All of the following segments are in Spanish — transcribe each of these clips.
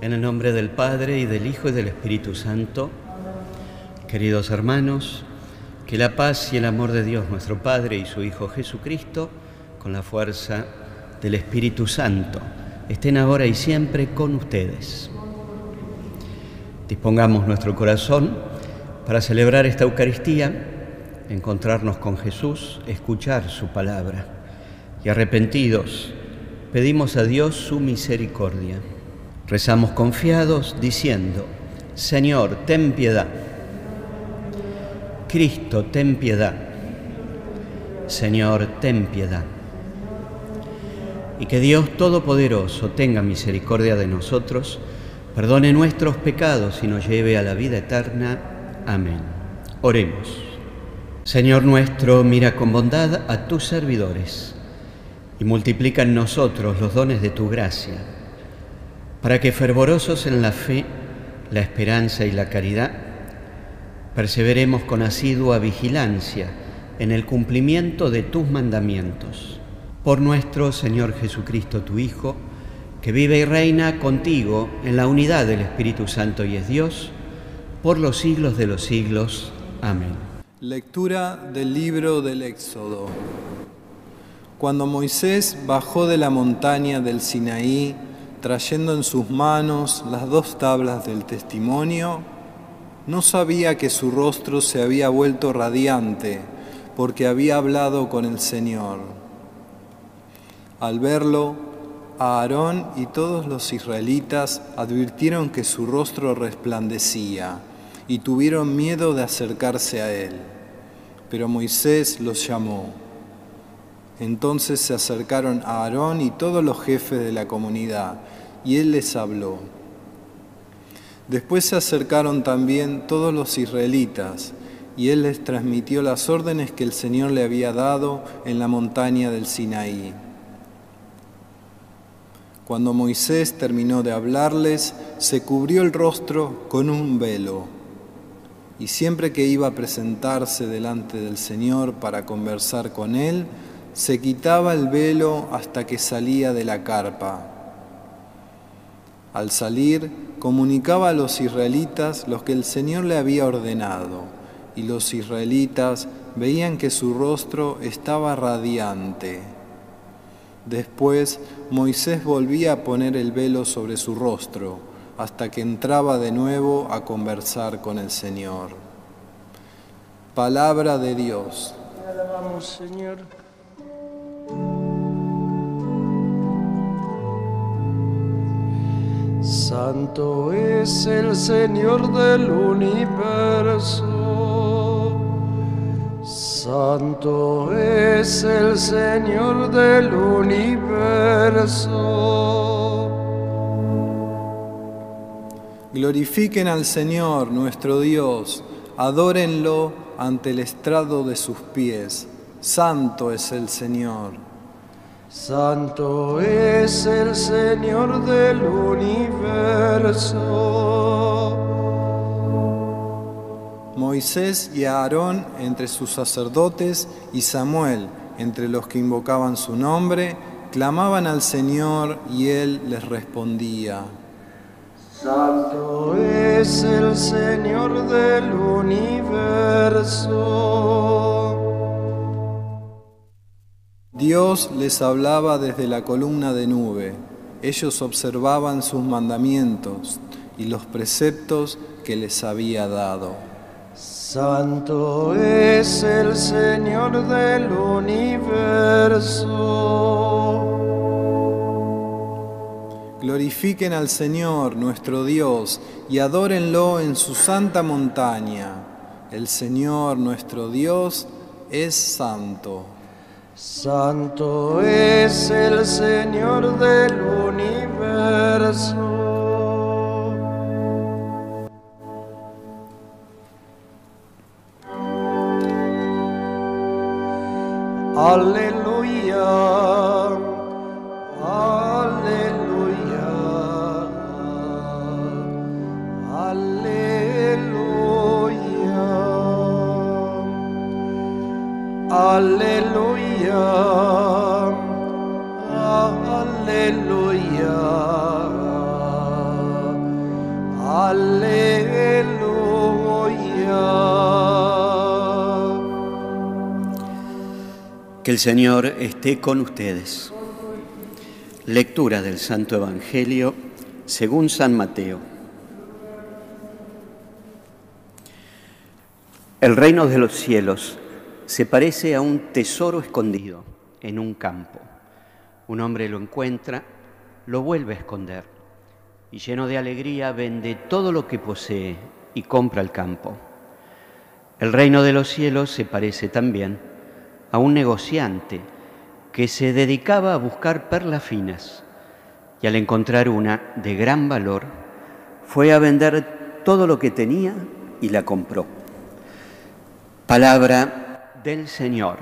En el nombre del Padre y del Hijo y del Espíritu Santo, queridos hermanos, que la paz y el amor de Dios nuestro Padre y su Hijo Jesucristo, con la fuerza del Espíritu Santo, estén ahora y siempre con ustedes. Dispongamos nuestro corazón para celebrar esta Eucaristía, encontrarnos con Jesús, escuchar su palabra y arrepentidos pedimos a Dios su misericordia. Rezamos confiados diciendo, Señor, ten piedad. Cristo, ten piedad. Señor, ten piedad. Y que Dios Todopoderoso tenga misericordia de nosotros, perdone nuestros pecados y nos lleve a la vida eterna. Amén. Oremos. Señor nuestro, mira con bondad a tus servidores y multiplica en nosotros los dones de tu gracia, para que fervorosos en la fe, la esperanza y la caridad, perseveremos con asidua vigilancia en el cumplimiento de tus mandamientos. Por nuestro Señor Jesucristo, tu Hijo, que vive y reina contigo en la unidad del Espíritu Santo y es Dios, por los siglos de los siglos. Amén. Lectura del libro del Éxodo. Cuando Moisés bajó de la montaña del Sinaí, trayendo en sus manos las dos tablas del testimonio, no sabía que su rostro se había vuelto radiante, porque había hablado con el Señor. Al verlo, Aarón y todos los israelitas advirtieron que su rostro resplandecía y tuvieron miedo de acercarse a él. Pero Moisés los llamó. Entonces se acercaron a Aarón y todos los jefes de la comunidad, y él les habló. Después se acercaron también todos los israelitas, y él les transmitió las órdenes que el Señor le había dado en la montaña del Sinaí. Cuando Moisés terminó de hablarles, se cubrió el rostro con un velo, y siempre que iba a presentarse delante del Señor para conversar con él, se quitaba el velo hasta que salía de la carpa. Al salir, comunicaba a los israelitas lo que el Señor le había ordenado, y los israelitas veían que su rostro estaba radiante. Después Moisés volvía a poner el velo sobre su rostro, hasta que entraba de nuevo a conversar con el Señor. Palabra de Dios. Alabamos, Señor. Santo es el Señor del universo. Santo es el Señor del universo. Glorifiquen al Señor nuestro Dios, adórenlo ante el estrado de sus pies. Santo es el Señor. Santo es el Señor del universo. Moisés y Aarón entre sus sacerdotes y Samuel entre los que invocaban su nombre, clamaban al Señor y él les respondía. Santo es el Señor del universo. Dios les hablaba desde la columna de nube. Ellos observaban sus mandamientos y los preceptos que les había dado. Santo es el Señor del universo. Glorifiquen al Señor nuestro Dios y adórenlo en su santa montaña. El Señor nuestro Dios es santo. Santo es el Señor del universo. Aleluya. Que el Señor esté con ustedes. Lectura del Santo Evangelio según San Mateo. El reino de los cielos se parece a un tesoro escondido en un campo. Un hombre lo encuentra, lo vuelve a esconder y lleno de alegría vende todo lo que posee y compra el campo. El reino de los cielos se parece también a un negociante que se dedicaba a buscar perlas finas y al encontrar una de gran valor fue a vender todo lo que tenía y la compró. Palabra del Señor.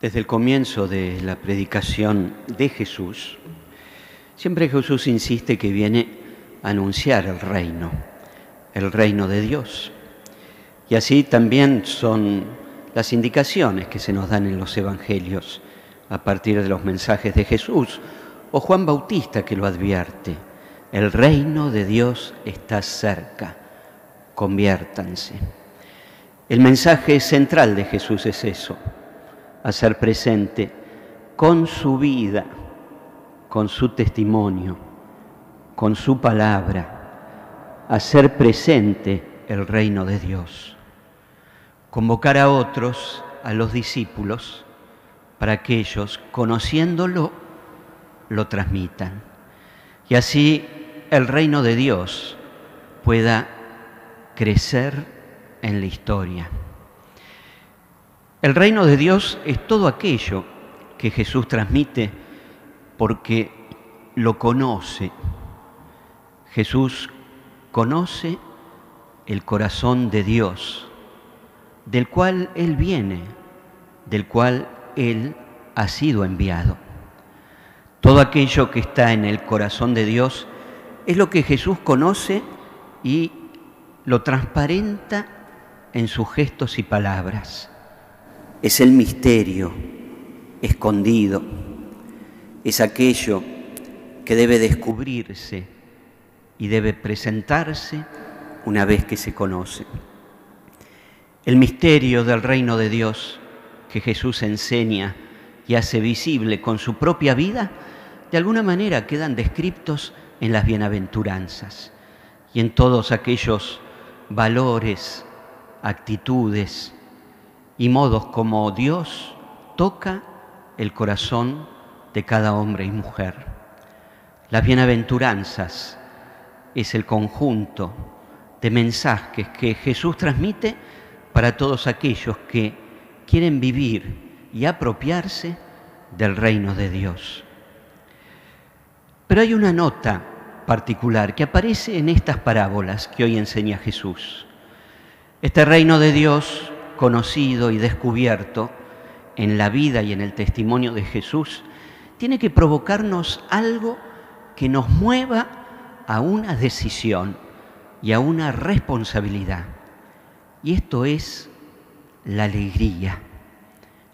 Desde el comienzo de la predicación de Jesús, siempre Jesús insiste que viene a anunciar el reino, el reino de Dios. Y así también son las indicaciones que se nos dan en los evangelios a partir de los mensajes de Jesús o Juan Bautista que lo advierte. El reino de Dios está cerca, conviértanse. El mensaje central de Jesús es eso, hacer presente con su vida, con su testimonio, con su palabra, hacer presente el reino de Dios convocar a otros, a los discípulos, para que ellos, conociéndolo, lo transmitan. Y así el reino de Dios pueda crecer en la historia. El reino de Dios es todo aquello que Jesús transmite porque lo conoce. Jesús conoce el corazón de Dios del cual Él viene, del cual Él ha sido enviado. Todo aquello que está en el corazón de Dios es lo que Jesús conoce y lo transparenta en sus gestos y palabras. Es el misterio escondido, es aquello que debe descubrirse y debe presentarse una vez que se conoce. El misterio del reino de Dios que Jesús enseña y hace visible con su propia vida, de alguna manera quedan descriptos en las bienaventuranzas y en todos aquellos valores, actitudes y modos como Dios toca el corazón de cada hombre y mujer. Las bienaventuranzas es el conjunto de mensajes que Jesús transmite para todos aquellos que quieren vivir y apropiarse del reino de Dios. Pero hay una nota particular que aparece en estas parábolas que hoy enseña Jesús. Este reino de Dios, conocido y descubierto en la vida y en el testimonio de Jesús, tiene que provocarnos algo que nos mueva a una decisión y a una responsabilidad. Y esto es la alegría.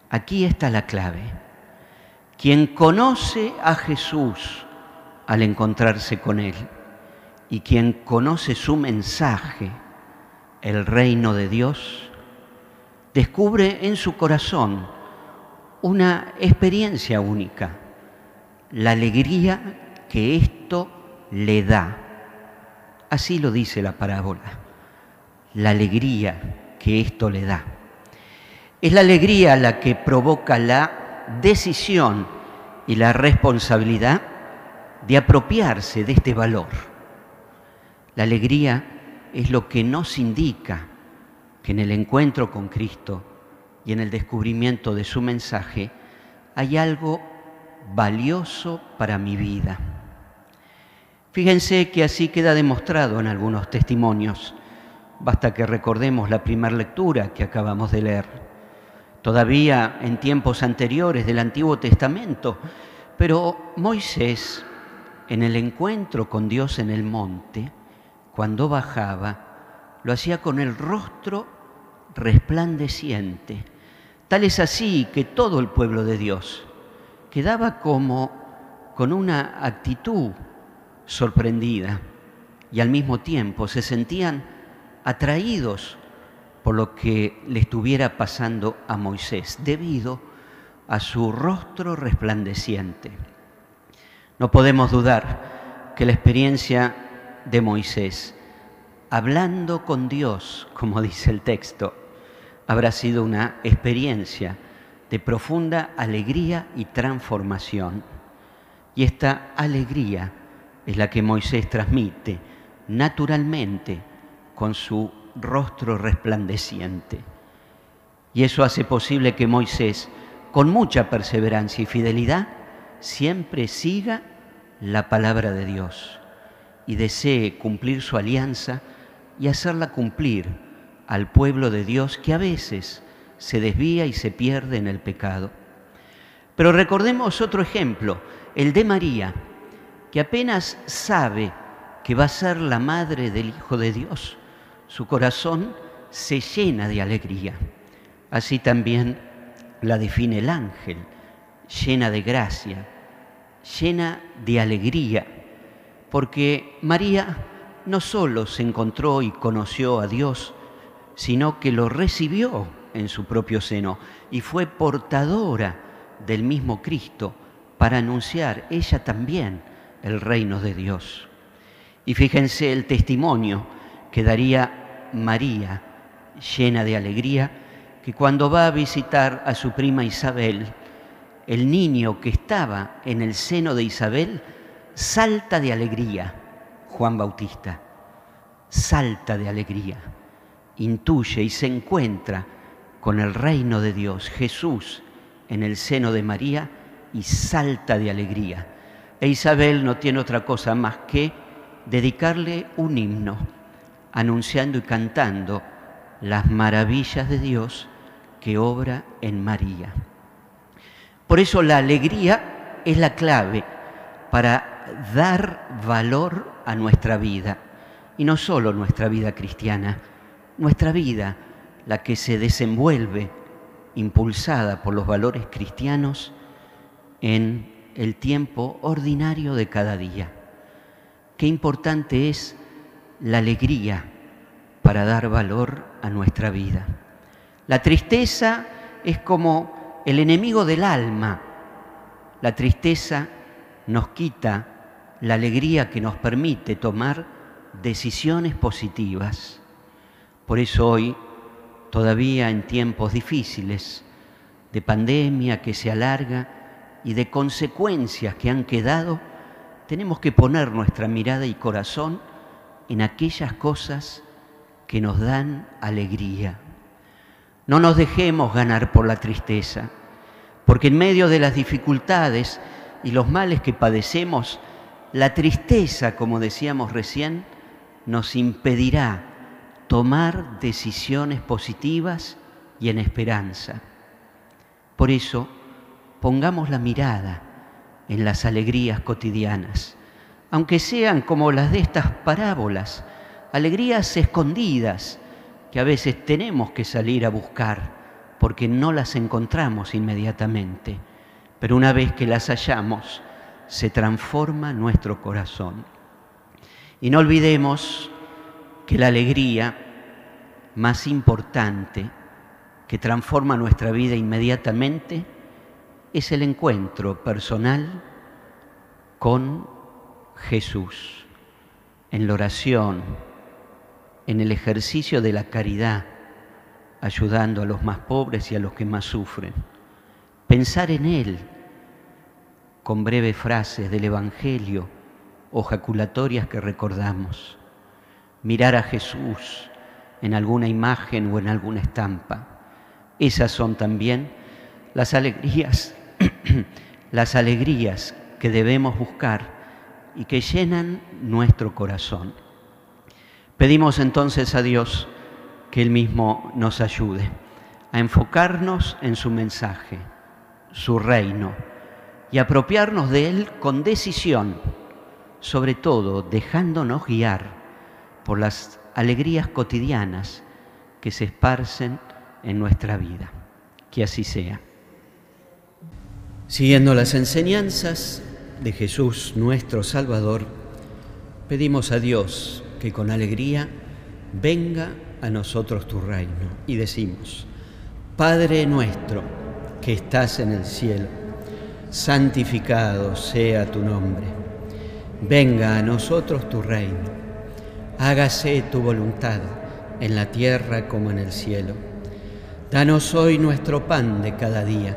Aquí está la clave. Quien conoce a Jesús al encontrarse con Él y quien conoce su mensaje, el reino de Dios, descubre en su corazón una experiencia única, la alegría que esto le da. Así lo dice la parábola la alegría que esto le da. Es la alegría la que provoca la decisión y la responsabilidad de apropiarse de este valor. La alegría es lo que nos indica que en el encuentro con Cristo y en el descubrimiento de su mensaje hay algo valioso para mi vida. Fíjense que así queda demostrado en algunos testimonios. Basta que recordemos la primera lectura que acabamos de leer. Todavía en tiempos anteriores del Antiguo Testamento, pero Moisés, en el encuentro con Dios en el monte, cuando bajaba, lo hacía con el rostro resplandeciente. Tal es así que todo el pueblo de Dios quedaba como con una actitud sorprendida y al mismo tiempo se sentían atraídos por lo que le estuviera pasando a Moisés, debido a su rostro resplandeciente. No podemos dudar que la experiencia de Moisés, hablando con Dios, como dice el texto, habrá sido una experiencia de profunda alegría y transformación. Y esta alegría es la que Moisés transmite naturalmente con su rostro resplandeciente. Y eso hace posible que Moisés, con mucha perseverancia y fidelidad, siempre siga la palabra de Dios y desee cumplir su alianza y hacerla cumplir al pueblo de Dios que a veces se desvía y se pierde en el pecado. Pero recordemos otro ejemplo, el de María, que apenas sabe que va a ser la madre del Hijo de Dios, su corazón se llena de alegría. Así también la define el ángel, llena de gracia, llena de alegría, porque María no solo se encontró y conoció a Dios, sino que lo recibió en su propio seno y fue portadora del mismo Cristo para anunciar ella también el reino de Dios. Y fíjense el testimonio que daría María, llena de alegría, que cuando va a visitar a su prima Isabel, el niño que estaba en el seno de Isabel salta de alegría, Juan Bautista, salta de alegría, intuye y se encuentra con el reino de Dios, Jesús, en el seno de María y salta de alegría. E Isabel no tiene otra cosa más que dedicarle un himno, anunciando y cantando las maravillas de Dios que obra en María. Por eso la alegría es la clave para dar valor a nuestra vida. Y no solo nuestra vida cristiana, nuestra vida, la que se desenvuelve impulsada por los valores cristianos en el tiempo ordinario de cada día. Qué importante es la alegría para dar valor a nuestra vida. La tristeza es como el enemigo del alma. La tristeza nos quita la alegría que nos permite tomar decisiones positivas. Por eso hoy, todavía en tiempos difíciles, de pandemia que se alarga y de consecuencias que han quedado, tenemos que poner nuestra mirada y corazón en aquellas cosas que nos dan alegría. No nos dejemos ganar por la tristeza, porque en medio de las dificultades y los males que padecemos, la tristeza, como decíamos recién, nos impedirá tomar decisiones positivas y en esperanza. Por eso, pongamos la mirada en las alegrías cotidianas, aunque sean como las de estas parábolas, alegrías escondidas, que a veces tenemos que salir a buscar porque no las encontramos inmediatamente, pero una vez que las hallamos, se transforma nuestro corazón. Y no olvidemos que la alegría más importante que transforma nuestra vida inmediatamente es el encuentro personal con Jesús, en la oración, en el ejercicio de la caridad, ayudando a los más pobres y a los que más sufren. Pensar en Él con breves frases del Evangelio o jaculatorias que recordamos. Mirar a Jesús en alguna imagen o en alguna estampa. Esas son también las alegrías, las alegrías que debemos buscar y que llenan nuestro corazón. Pedimos entonces a Dios que Él mismo nos ayude a enfocarnos en su mensaje, su reino, y apropiarnos de Él con decisión, sobre todo dejándonos guiar por las alegrías cotidianas que se esparcen en nuestra vida. Que así sea. Siguiendo las enseñanzas de Jesús nuestro Salvador, pedimos a Dios que con alegría venga a nosotros tu reino. Y decimos, Padre nuestro que estás en el cielo, santificado sea tu nombre, venga a nosotros tu reino, hágase tu voluntad en la tierra como en el cielo. Danos hoy nuestro pan de cada día,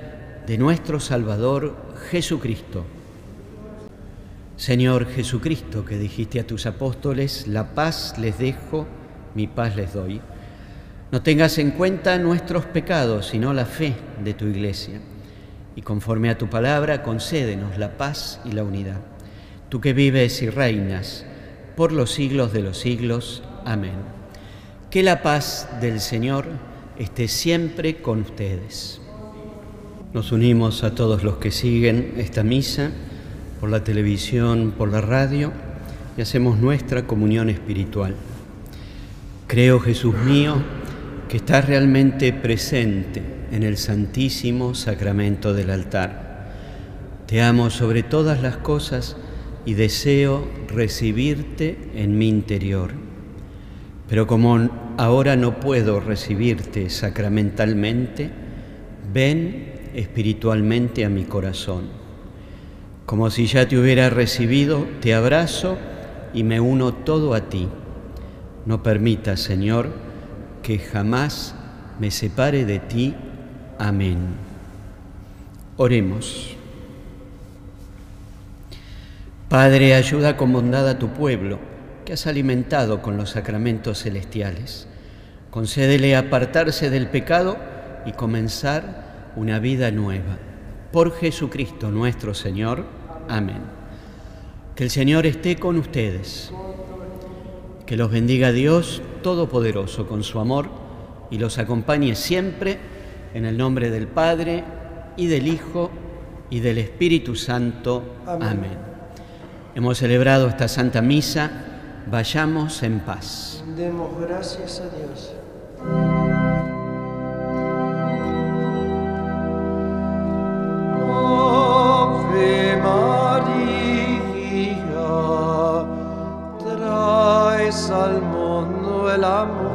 de nuestro Salvador Jesucristo. Señor Jesucristo, que dijiste a tus apóstoles, la paz les dejo, mi paz les doy. No tengas en cuenta nuestros pecados, sino la fe de tu iglesia. Y conforme a tu palabra, concédenos la paz y la unidad. Tú que vives y reinas por los siglos de los siglos. Amén. Que la paz del Señor esté siempre con ustedes. Nos unimos a todos los que siguen esta misa por la televisión, por la radio, y hacemos nuestra comunión espiritual. Creo, Jesús mío, que estás realmente presente en el santísimo sacramento del altar. Te amo sobre todas las cosas y deseo recibirte en mi interior. Pero como ahora no puedo recibirte sacramentalmente, ven espiritualmente a mi corazón como si ya te hubiera recibido, te abrazo y me uno todo a ti. No permitas, Señor, que jamás me separe de ti. Amén. Oremos. Padre, ayuda con bondad a tu pueblo, que has alimentado con los sacramentos celestiales. Concédele apartarse del pecado y comenzar una vida nueva. Por Jesucristo nuestro Señor. Amén. Que el Señor esté con ustedes. Que los bendiga Dios Todopoderoso con su amor y los acompañe siempre en el nombre del Padre y del Hijo y del Espíritu Santo. Amén. Hemos celebrado esta Santa Misa. Vayamos en paz. Demos gracias a Dios. selam